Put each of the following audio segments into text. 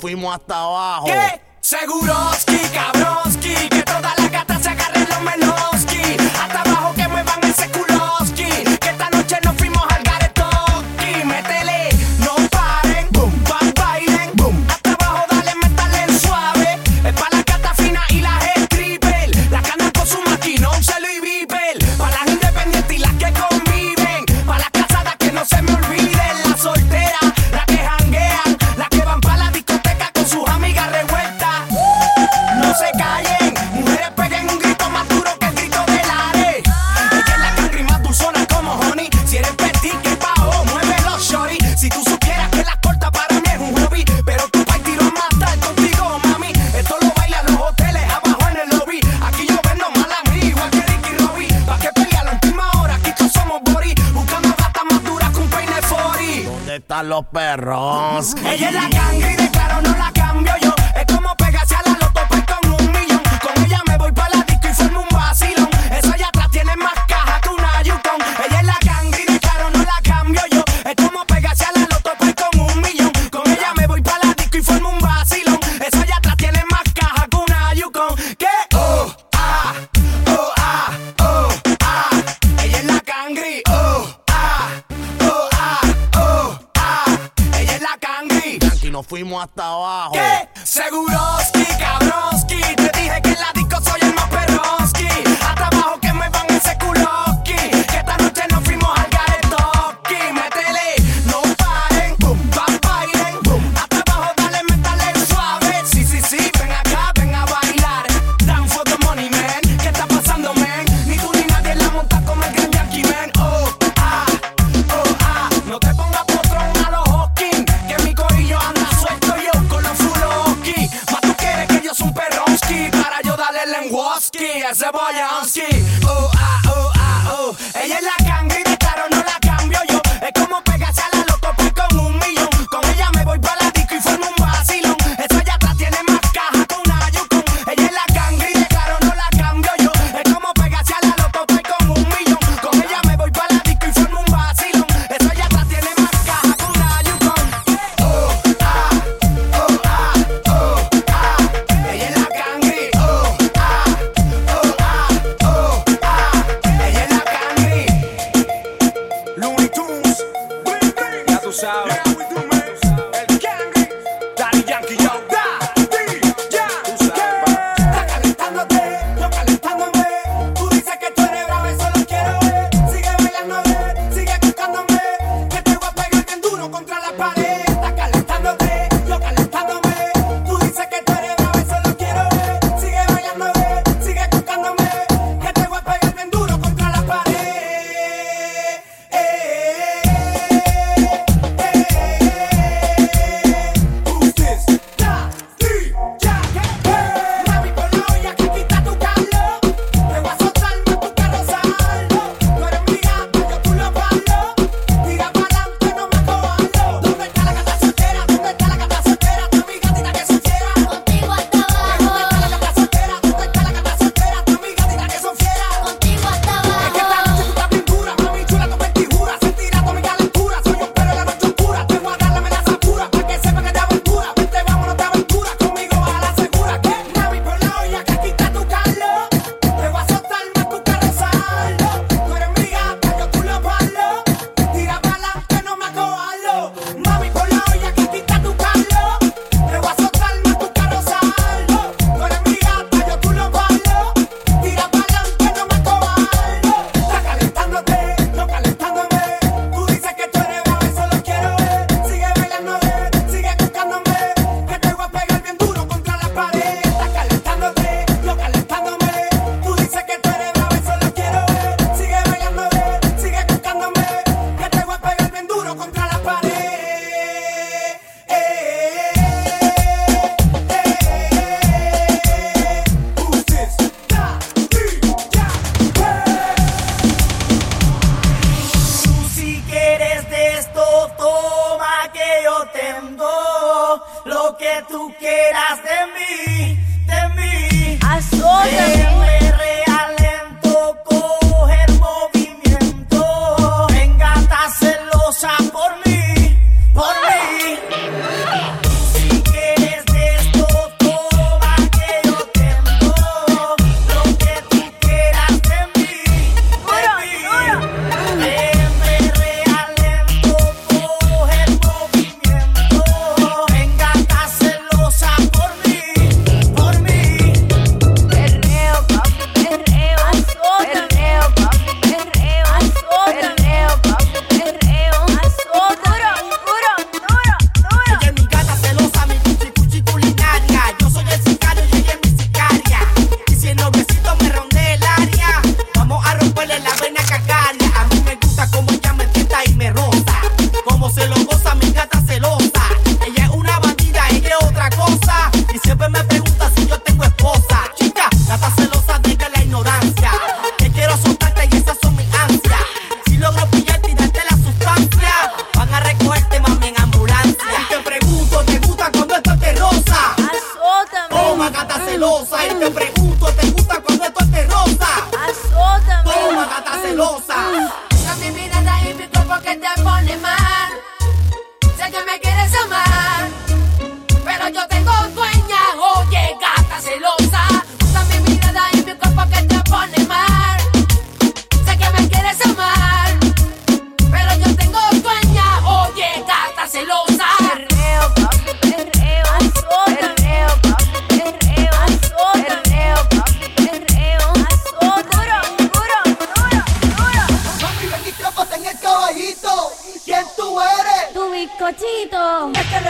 fuimos hasta abajo. ¿Qué? Cabrón. los perros. La hasta ¿Qué? Seguro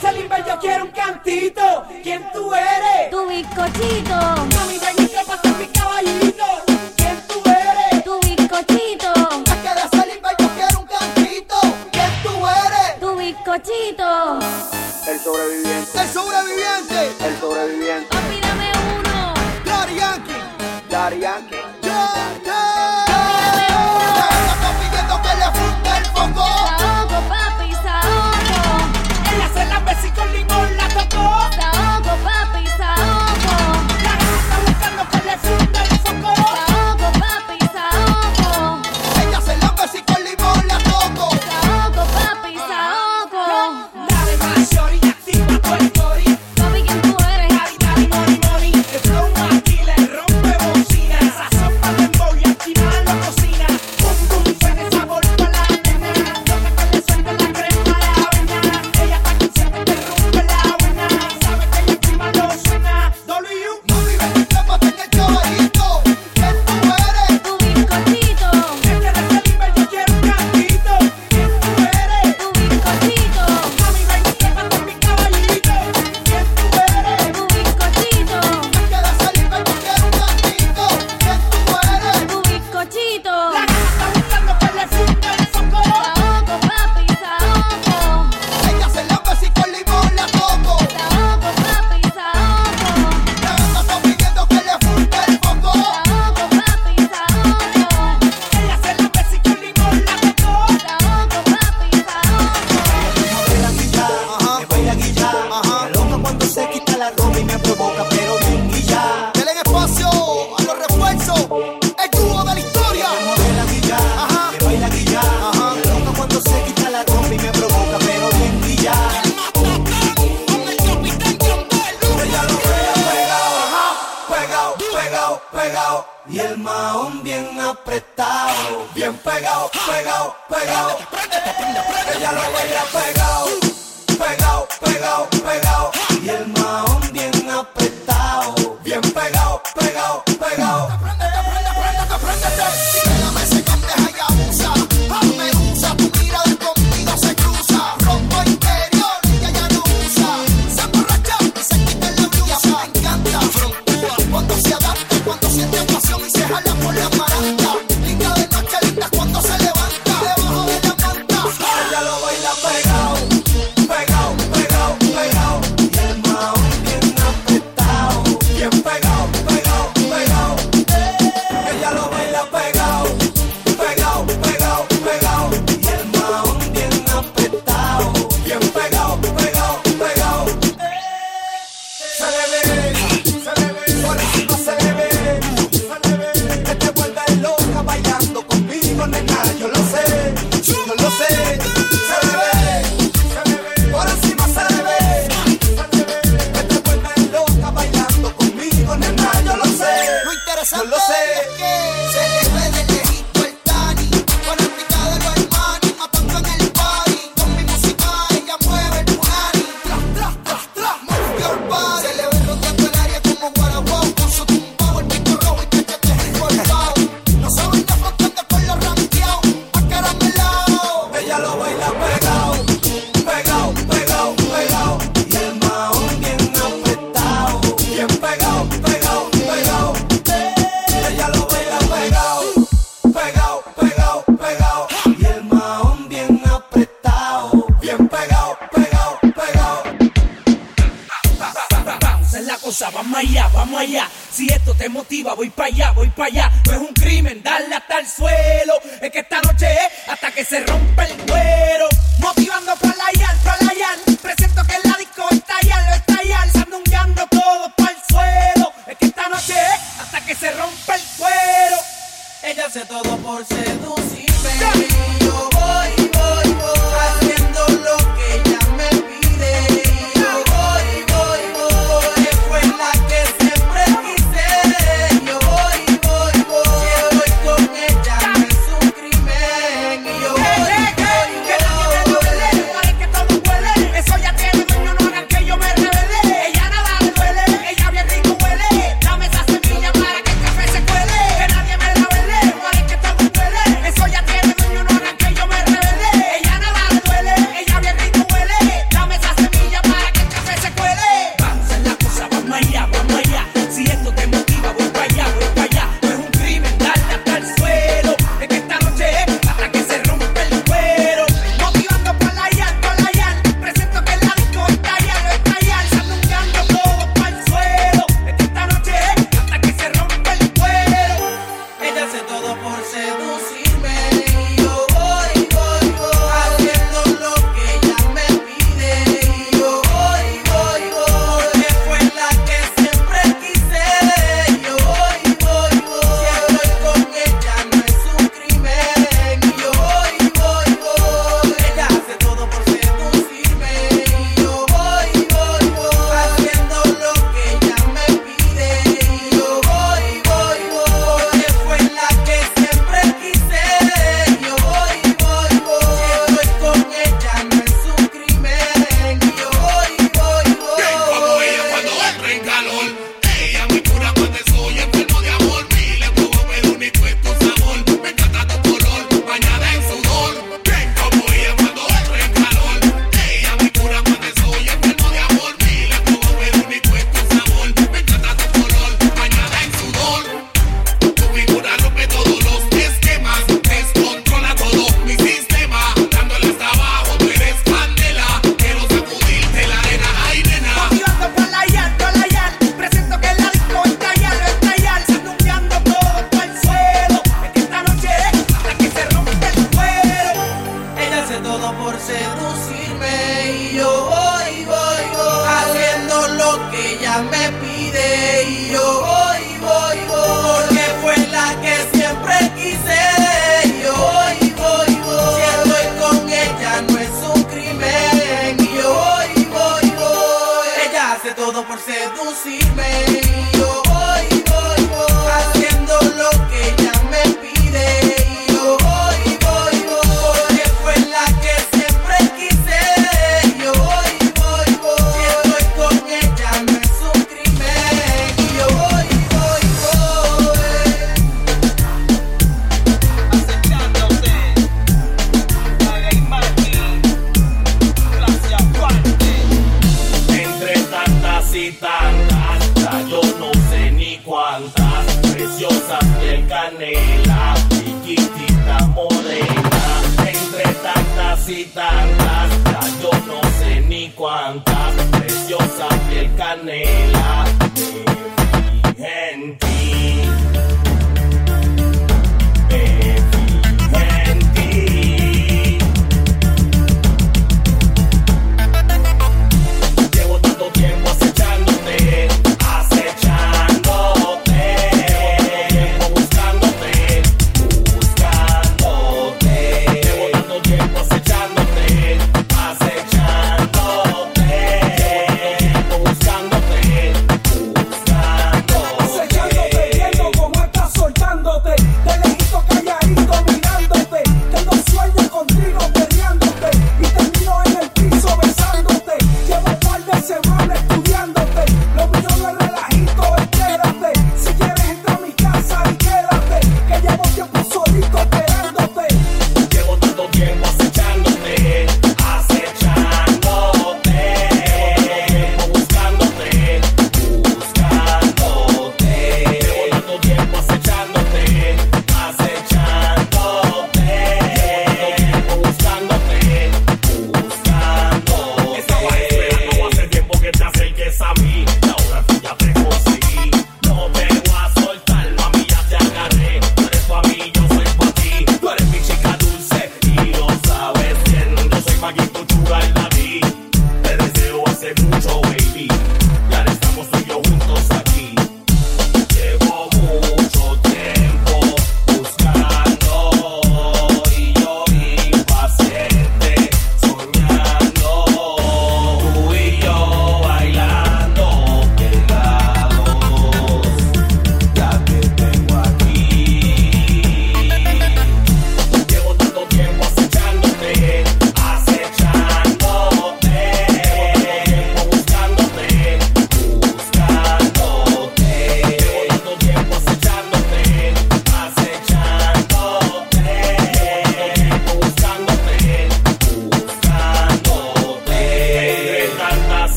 de yo quiero un cantito. ¿Quién tú eres? Tu bizcochito.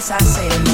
Salimos para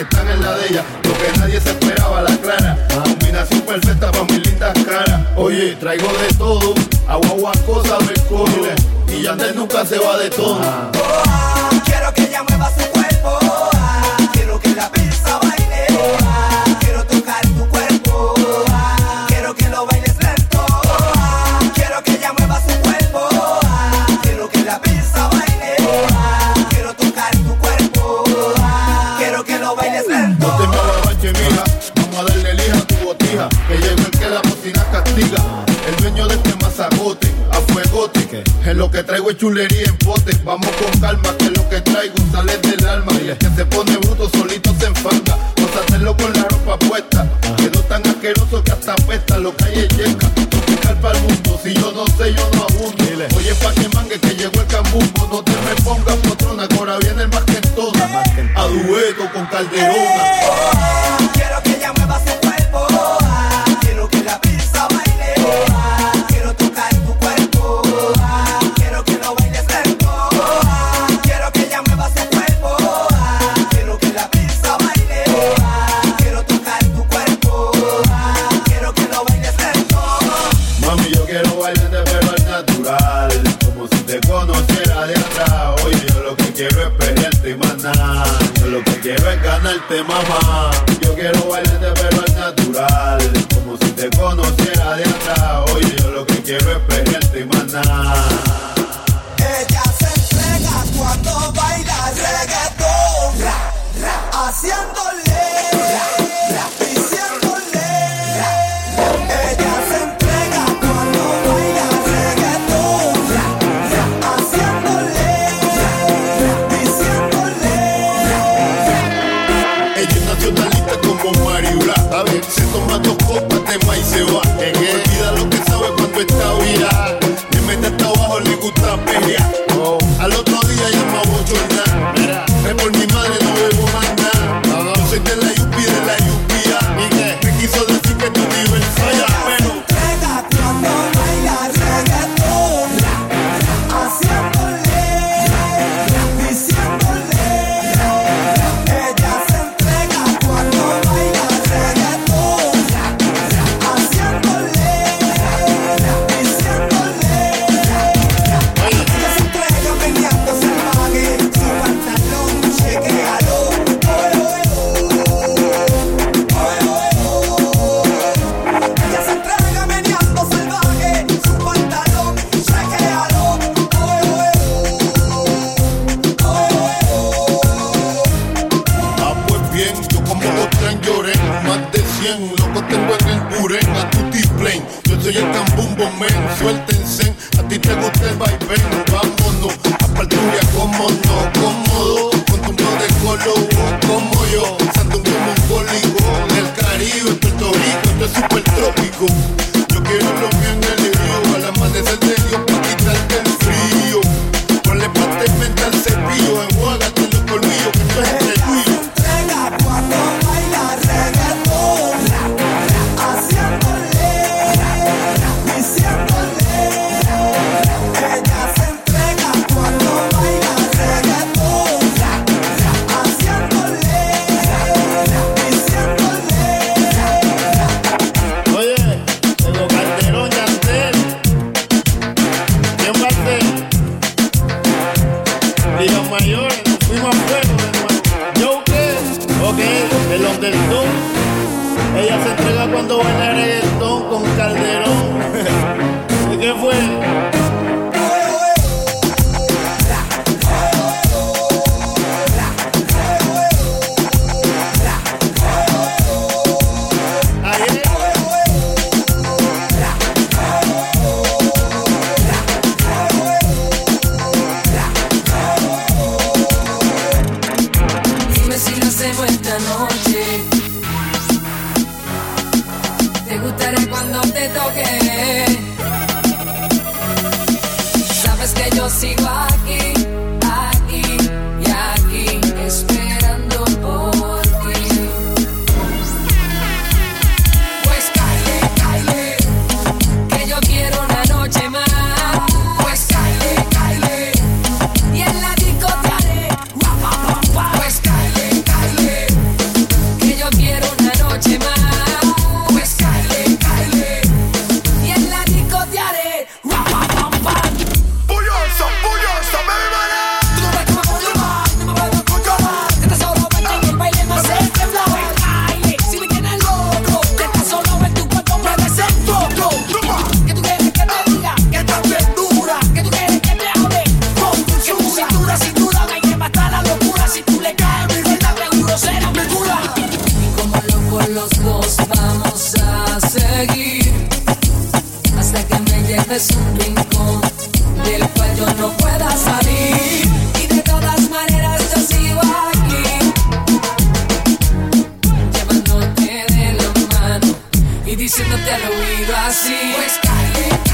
están en la de ella. Lo que nadie se esperaba, la clara. Combinación perfecta para mis lindas caras. Oye, traigo de todo. Agua, agua, cosas del coro. Y Yandel nunca se va de tono. Ah, quiero Chulería en pote, vamos con calma, que lo que traigo sale del alma. Y el que se pone bruto solito se enfada, vamos a hacerlo con la ropa puesta. Quedó tan asqueroso que hasta apesta, lo que hay es yeca. para el mundo, si yo no sé, yo no abundo. Oye, pa' que mangue que llegó el cambumbo, no te me pongas potrona, ahora viene el más que toda. A dueto con Calderona. tem mais se va. te. Sabes que yo sigo aquí. Diciéndote al oído así. Pues Kylie,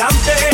adelante.